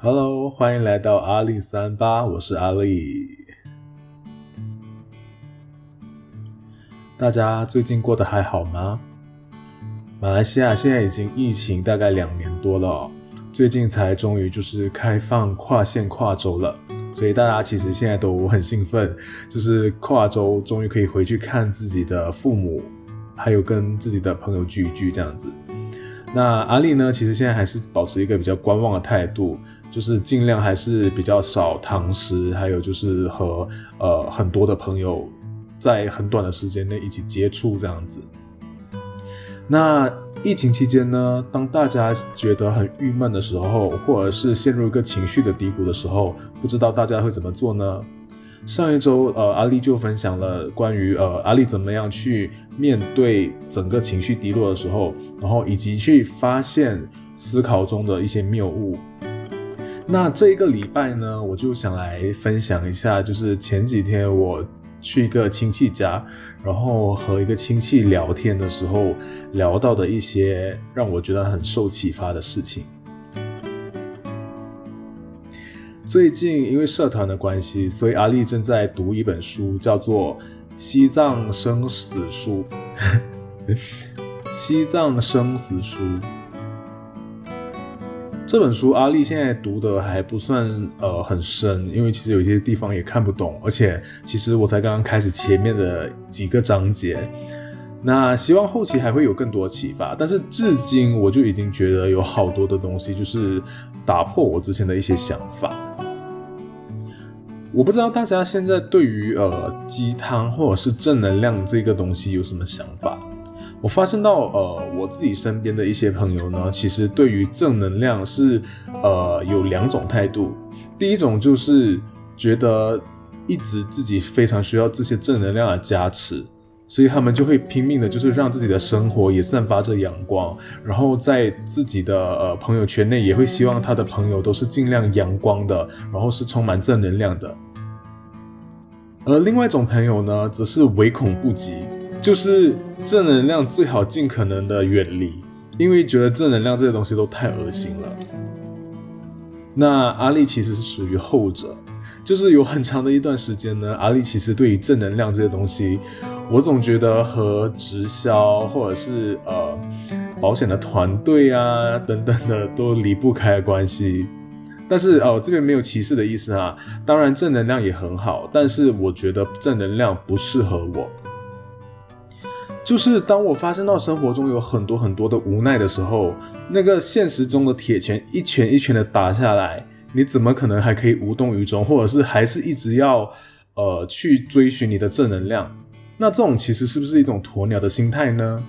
Hello，欢迎来到阿力三八，我是阿力。大家最近过得还好吗？马来西亚现在已经疫情大概两年多了，最近才终于就是开放跨县跨州了，所以大家其实现在都很兴奋，就是跨州终于可以回去看自己的父母，还有跟自己的朋友聚一聚这样子。那阿力呢，其实现在还是保持一个比较观望的态度。就是尽量还是比较少堂食，还有就是和呃很多的朋友在很短的时间内一起接触这样子。那疫情期间呢，当大家觉得很郁闷的时候，或者是陷入一个情绪的低谷的时候，不知道大家会怎么做呢？上一周呃阿丽就分享了关于呃阿丽怎么样去面对整个情绪低落的时候，然后以及去发现思考中的一些谬误。那这一个礼拜呢，我就想来分享一下，就是前几天我去一个亲戚家，然后和一个亲戚聊天的时候聊到的一些让我觉得很受启发的事情。最近因为社团的关系，所以阿丽正在读一本书，叫做《西藏生死书》。西藏生死书。这本书阿丽现在读的还不算呃很深，因为其实有一些地方也看不懂，而且其实我才刚刚开始前面的几个章节，那希望后期还会有更多启发。但是至今我就已经觉得有好多的东西就是打破我之前的一些想法。我不知道大家现在对于呃鸡汤或者是正能量这个东西有什么想法？我发现到，呃，我自己身边的一些朋友呢，其实对于正能量是，呃，有两种态度。第一种就是觉得一直自己非常需要这些正能量的加持，所以他们就会拼命的，就是让自己的生活也散发着阳光，然后在自己的呃朋友圈内也会希望他的朋友都是尽量阳光的，然后是充满正能量的。而另外一种朋友呢，则是唯恐不及。就是正能量最好尽可能的远离，因为觉得正能量这些东西都太恶心了。那阿丽其实是属于后者，就是有很长的一段时间呢，阿丽其实对于正能量这些东西，我总觉得和直销或者是呃保险的团队啊等等的都离不开关系。但是哦，这边没有歧视的意思啊，当然正能量也很好，但是我觉得正能量不适合我。就是当我发现到生活中有很多很多的无奈的时候，那个现实中的铁拳一拳一拳的打下来，你怎么可能还可以无动于衷，或者是还是一直要呃去追寻你的正能量？那这种其实是不是一种鸵鸟的心态呢？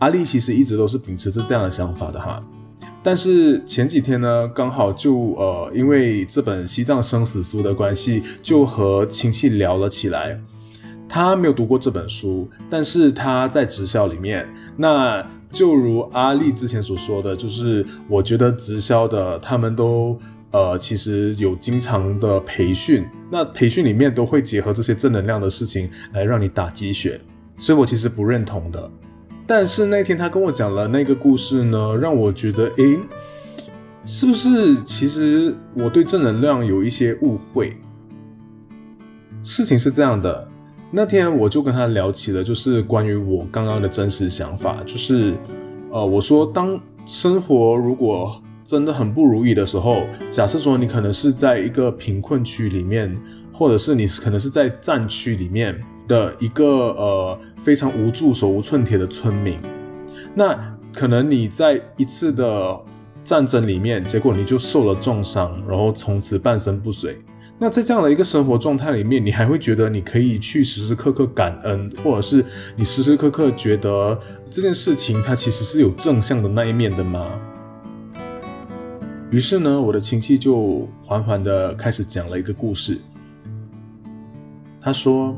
阿丽其实一直都是秉持着这样的想法的哈，但是前几天呢，刚好就呃因为这本西藏生死书的关系，就和亲戚聊了起来。他没有读过这本书，但是他在直销里面。那就如阿丽之前所说的，就是我觉得直销的他们都呃，其实有经常的培训，那培训里面都会结合这些正能量的事情来让你打鸡血，所以我其实不认同的。但是那天他跟我讲了那个故事呢，让我觉得，诶，是不是其实我对正能量有一些误会？事情是这样的。那天我就跟他聊起了，就是关于我刚刚的真实想法，就是，呃，我说当生活如果真的很不如意的时候，假设说你可能是在一个贫困区里面，或者是你可能是在战区里面的一个呃非常无助、手无寸铁的村民，那可能你在一次的战争里面，结果你就受了重伤，然后从此半身不遂。那在这样的一个生活状态里面，你还会觉得你可以去时时刻刻感恩，或者是你时时刻刻觉得这件事情它其实是有正向的那一面的吗？于是呢，我的亲戚就缓缓的开始讲了一个故事。他说，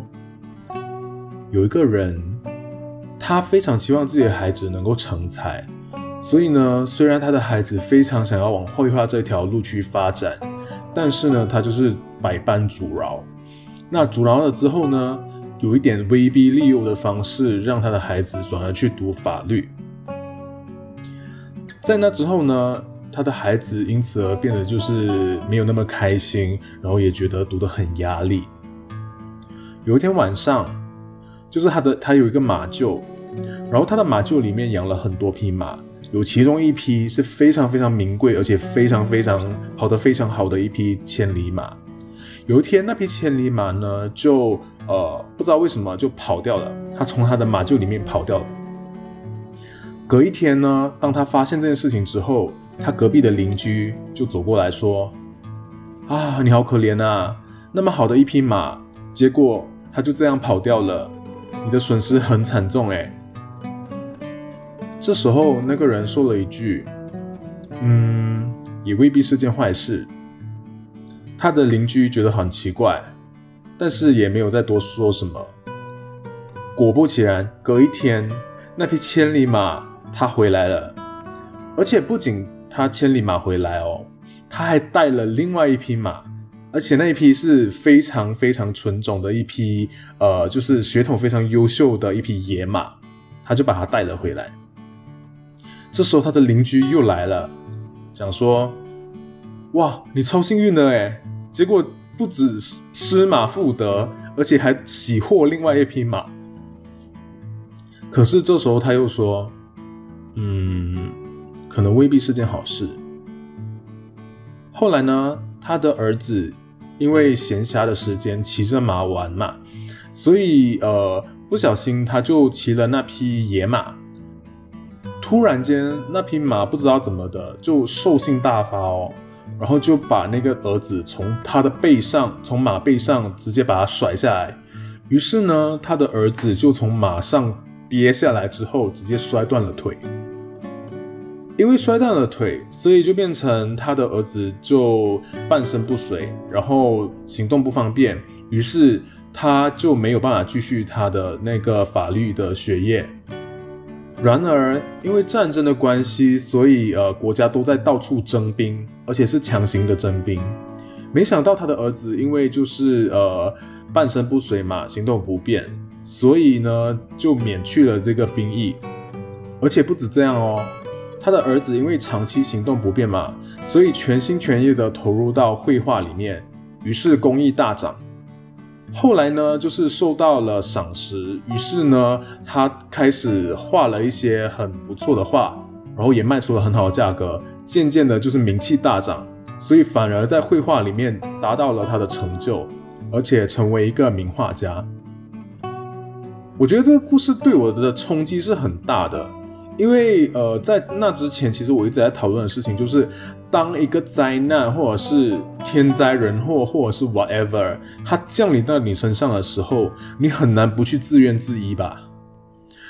有一个人，他非常希望自己的孩子能够成才，所以呢，虽然他的孩子非常想要往绘画这条路去发展。但是呢，他就是百般阻挠。那阻挠了之后呢，有一点威逼利诱的方式，让他的孩子转而去读法律。在那之后呢，他的孩子因此而变得就是没有那么开心，然后也觉得读得很压力。有一天晚上，就是他的他有一个马厩，然后他的马厩里面养了很多匹马，有其中一匹是非常非常名贵，而且非常非常跑得非常好的一匹千里马。有一天，那匹千里马呢，就呃不知道为什么就跑掉了。他从他的马厩里面跑掉了。隔一天呢，当他发现这件事情之后，他隔壁的邻居就走过来说：“啊，你好可怜啊！那么好的一匹马，结果它就这样跑掉了，你的损失很惨重哎。”这时候，那个人说了一句：“嗯，也未必是件坏事。”他的邻居觉得很奇怪，但是也没有再多说什么。果不其然，隔一天，那匹千里马它回来了，而且不仅它千里马回来哦，他还带了另外一匹马，而且那一匹是非常非常纯种的一匹，呃，就是血统非常优秀的一匹野马，他就把它带了回来。这时候他的邻居又来了，讲说：“哇，你超幸运的诶结果不止失马复得，而且还喜获另外一匹马。可是这时候他又说：“嗯，可能未必是件好事。”后来呢，他的儿子因为闲暇的时间骑着马玩嘛，所以呃不小心他就骑了那匹野马。突然间，那匹马不知道怎么的就兽性大发哦。然后就把那个儿子从他的背上，从马背上直接把他甩下来。于是呢，他的儿子就从马上跌下来之后，直接摔断了腿。因为摔断了腿，所以就变成他的儿子就半身不遂，然后行动不方便。于是他就没有办法继续他的那个法律的学业。然而，因为战争的关系，所以呃，国家都在到处征兵，而且是强行的征兵。没想到他的儿子因为就是呃半身不遂嘛，行动不便，所以呢就免去了这个兵役。而且不止这样哦，他的儿子因为长期行动不便嘛，所以全心全意的投入到绘画里面，于是工艺大涨。后来呢，就是受到了赏识，于是呢，他开始画了一些很不错的画，然后也卖出了很好的价格，渐渐的，就是名气大涨，所以反而在绘画里面达到了他的成就，而且成为一个名画家。我觉得这个故事对我的冲击是很大的。因为呃，在那之前，其实我一直在讨论的事情就是，当一个灾难或者是天灾人祸或者是 whatever 它降临到你身上的时候，你很难不去自怨自艾吧？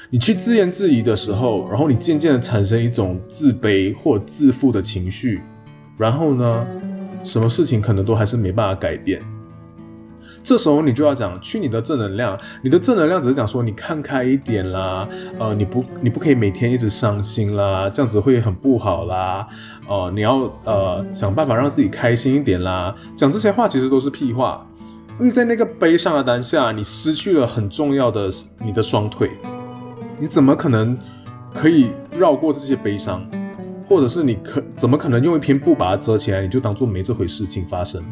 你去自怨自艾的时候，然后你渐渐的产生一种自卑或自负的情绪，然后呢，什么事情可能都还是没办法改变。这时候你就要讲去你的正能量，你的正能量只是讲说你看开一点啦，呃，你不你不可以每天一直伤心啦，这样子会很不好啦，哦，你要呃想办法让自己开心一点啦。讲这些话其实都是屁话，因为在那个悲伤的当下，你失去了很重要的你的双腿，你怎么可能可以绕过这些悲伤，或者是你可怎么可能用一片布把它遮起来，你就当做没这回事情发生？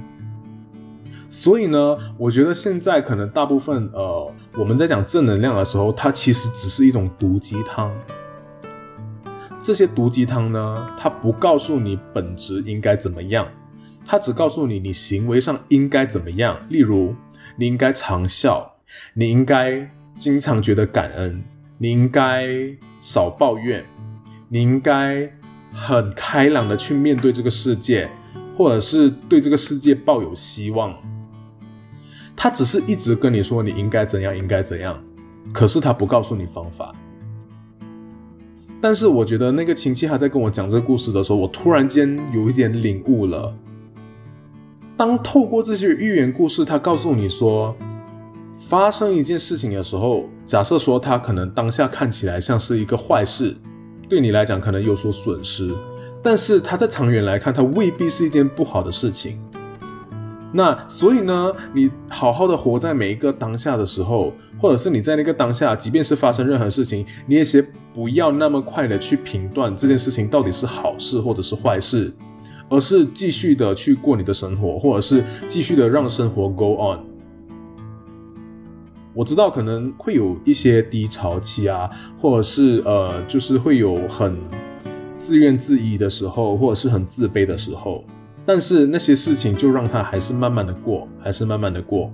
所以呢，我觉得现在可能大部分呃，我们在讲正能量的时候，它其实只是一种毒鸡汤。这些毒鸡汤呢，它不告诉你本质应该怎么样，它只告诉你你行为上应该怎么样。例如，你应该常笑，你应该经常觉得感恩，你应该少抱怨，你应该很开朗的去面对这个世界，或者是对这个世界抱有希望。他只是一直跟你说你应该怎样，应该怎样，可是他不告诉你方法。但是我觉得那个亲戚还在跟我讲这个故事的时候，我突然间有一点领悟了。当透过这些寓言故事，他告诉你说，发生一件事情的时候，假设说他可能当下看起来像是一个坏事，对你来讲可能有所损失，但是他在长远来看，它未必是一件不好的事情。那所以呢，你好好的活在每一个当下的时候，或者是你在那个当下，即便是发生任何事情，你也先不要那么快的去评断这件事情到底是好事或者是坏事，而是继续的去过你的生活，或者是继续的让生活 go on。我知道可能会有一些低潮期啊，或者是呃，就是会有很自怨自艾的时候，或者是很自卑的时候。但是那些事情就让它还是慢慢的过，还是慢慢的过。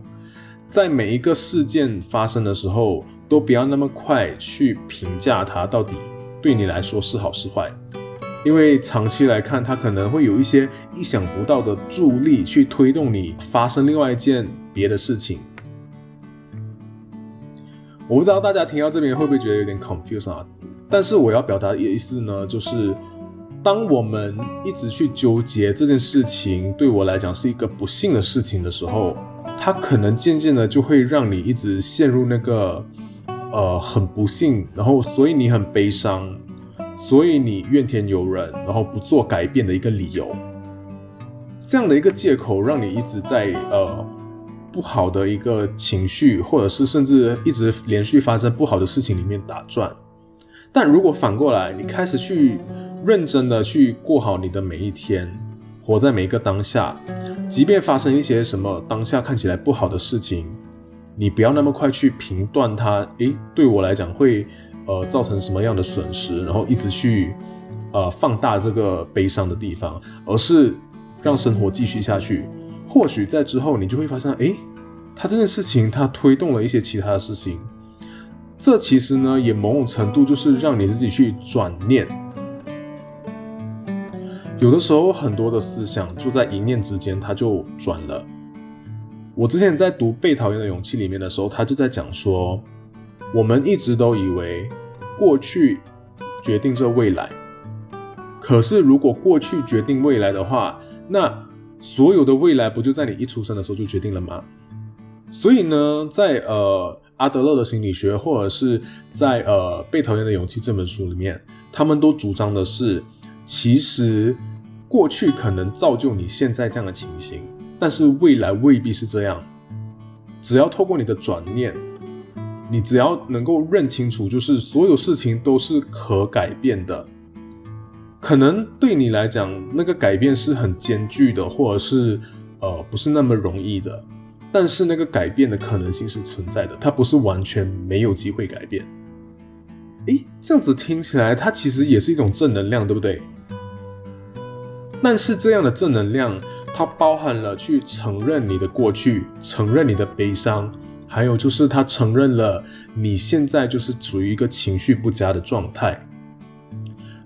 在每一个事件发生的时候，都不要那么快去评价它到底对你来说是好是坏，因为长期来看，它可能会有一些意想不到的助力去推动你发生另外一件别的事情。我不知道大家听到这边会不会觉得有点 confused 啊？但是我要表达的意思呢，就是。当我们一直去纠结这件事情对我来讲是一个不幸的事情的时候，它可能渐渐的就会让你一直陷入那个呃很不幸，然后所以你很悲伤，所以你怨天尤人，然后不做改变的一个理由，这样的一个借口让你一直在呃不好的一个情绪，或者是甚至一直连续发生不好的事情里面打转。但如果反过来，你开始去。认真的去过好你的每一天，活在每一个当下，即便发生一些什么当下看起来不好的事情，你不要那么快去评断它。诶，对我来讲会呃造成什么样的损失，然后一直去呃放大这个悲伤的地方，而是让生活继续下去。或许在之后你就会发现，诶，他这件事情他推动了一些其他的事情，这其实呢也某种程度就是让你自己去转念。有的时候，很多的思想就在一念之间，它就转了。我之前在读《被讨厌的勇气》里面的时候，他就在讲说，我们一直都以为过去决定着未来，可是如果过去决定未来的话，那所有的未来不就在你一出生的时候就决定了吗？所以呢，在呃阿德勒的心理学，或者是在呃《被讨厌的勇气》这本书里面，他们都主张的是，其实。过去可能造就你现在这样的情形，但是未来未必是这样。只要透过你的转念，你只要能够认清楚，就是所有事情都是可改变的。可能对你来讲，那个改变是很艰巨的，或者是呃不是那么容易的。但是那个改变的可能性是存在的，它不是完全没有机会改变。诶，这样子听起来，它其实也是一种正能量，对不对？但是这样的正能量，它包含了去承认你的过去，承认你的悲伤，还有就是它承认了你现在就是处于一个情绪不佳的状态。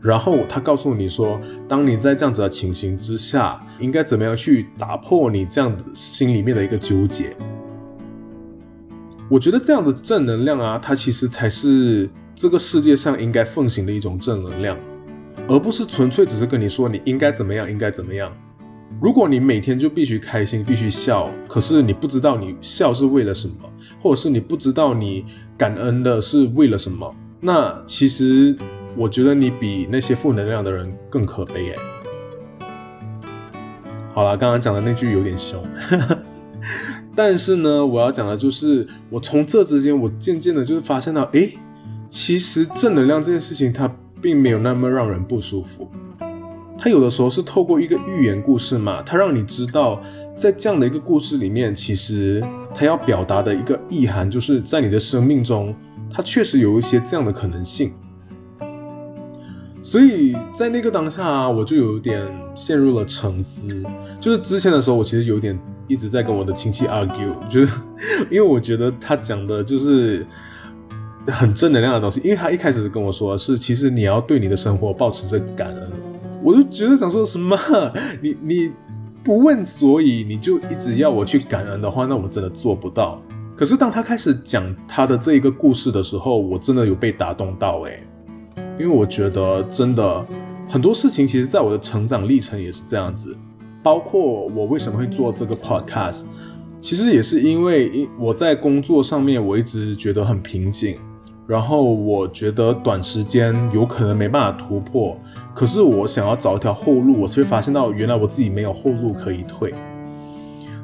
然后他告诉你说，当你在这样子的情形之下，应该怎么样去打破你这样的心里面的一个纠结。我觉得这样的正能量啊，它其实才是这个世界上应该奉行的一种正能量。而不是纯粹只是跟你说你应该怎么样，应该怎么样。如果你每天就必须开心，必须笑，可是你不知道你笑是为了什么，或者是你不知道你感恩的是为了什么，那其实我觉得你比那些负能量的人更可悲哎。好了，刚刚讲的那句有点凶，但是呢，我要讲的就是我从这之间，我渐渐的就是发现到，哎，其实正能量这件事情它。并没有那么让人不舒服。他有的时候是透过一个寓言故事嘛，他让你知道，在这样的一个故事里面，其实他要表达的一个意涵，就是在你的生命中，它确实有一些这样的可能性。所以在那个当下，我就有点陷入了沉思。就是之前的时候，我其实有点一直在跟我的亲戚 argue，就是 因为我觉得他讲的就是。很正能量的东西，因为他一开始跟我说，是其实你要对你的生活保持着感恩，我就觉得想说什么，你你不问所以，你就一直要我去感恩的话，那我真的做不到。可是当他开始讲他的这一个故事的时候，我真的有被打动到诶，因为我觉得真的很多事情，其实在我的成长历程也是这样子，包括我为什么会做这个 podcast，其实也是因为我在工作上面我一直觉得很瓶颈。然后我觉得短时间有可能没办法突破，可是我想要找一条后路，我才会发现到原来我自己没有后路可以退。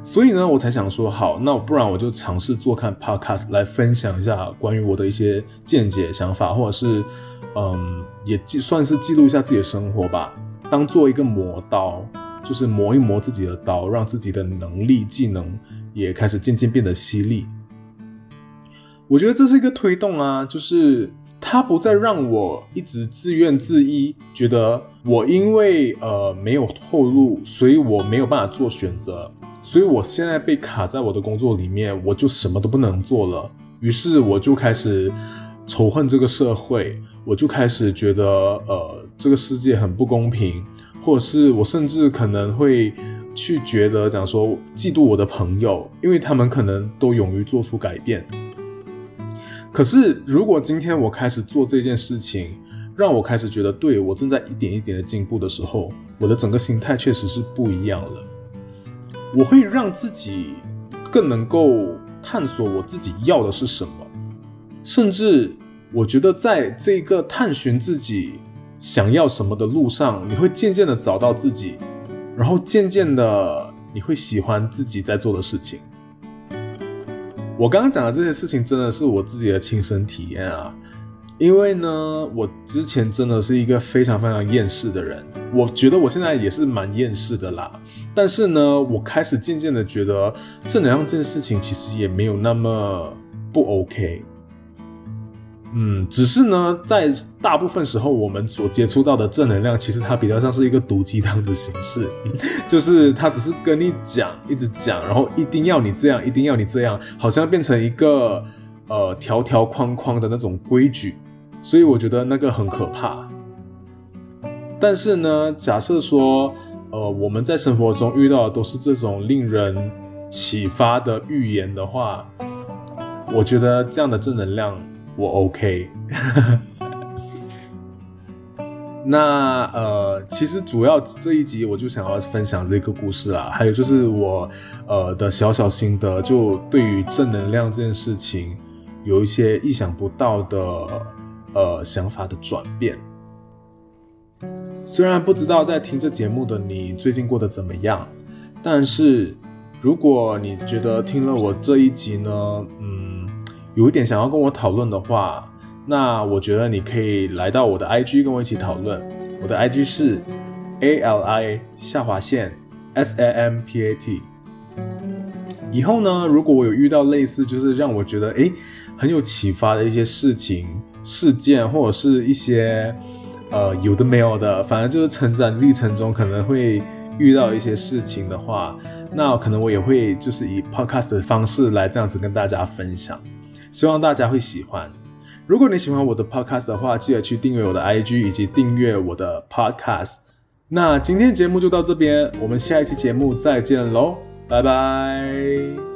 所以呢，我才想说，好，那不然我就尝试做看 podcast 来分享一下关于我的一些见解、想法，或者是，嗯，也记算是记录一下自己的生活吧，当做一个磨刀，就是磨一磨自己的刀，让自己的能力、技能也开始渐渐变得犀利。我觉得这是一个推动啊，就是它不再让我一直自怨自艾，觉得我因为呃没有后路，所以我没有办法做选择。所以我现在被卡在我的工作里面，我就什么都不能做了。于是我就开始仇恨这个社会，我就开始觉得，呃，这个世界很不公平，或者是我甚至可能会去觉得讲说嫉妒我的朋友，因为他们可能都勇于做出改变。可是如果今天我开始做这件事情，让我开始觉得对我正在一点一点的进步的时候，我的整个心态确实是不一样了。我会让自己更能够探索我自己要的是什么，甚至我觉得在这个探寻自己想要什么的路上，你会渐渐的找到自己，然后渐渐的你会喜欢自己在做的事情。我刚刚讲的这些事情真的是我自己的亲身体验啊。因为呢，我之前真的是一个非常非常厌世的人，我觉得我现在也是蛮厌世的啦。但是呢，我开始渐渐的觉得正能量这件事情其实也没有那么不 OK。嗯，只是呢，在大部分时候我们所接触到的正能量，其实它比较像是一个毒鸡汤的形式，就是它只是跟你讲，一直讲，然后一定要你这样，一定要你这样，好像变成一个。呃，条条框框的那种规矩，所以我觉得那个很可怕。但是呢，假设说，呃，我们在生活中遇到的都是这种令人启发的预言的话，我觉得这样的正能量我 OK。那呃，其实主要这一集我就想要分享这个故事啊，还有就是我呃的小小心得，就对于正能量这件事情。有一些意想不到的呃想法的转变。虽然不知道在听这节目的你最近过得怎么样，但是如果你觉得听了我这一集呢，嗯，有一点想要跟我讨论的话，那我觉得你可以来到我的 IG 跟我一起讨论。我的 IG 是 A L I 下划线 S A M P A T。以后呢，如果我有遇到类似就是让我觉得诶。很有启发的一些事情、事件，或者是一些呃有的没有的，反正就是成长历程中可能会遇到一些事情的话，那可能我也会就是以 podcast 的方式来这样子跟大家分享，希望大家会喜欢。如果你喜欢我的 podcast 的话，记得去订阅我的 IG 以及订阅我的 podcast。那今天节目就到这边，我们下一期节目再见喽，拜拜。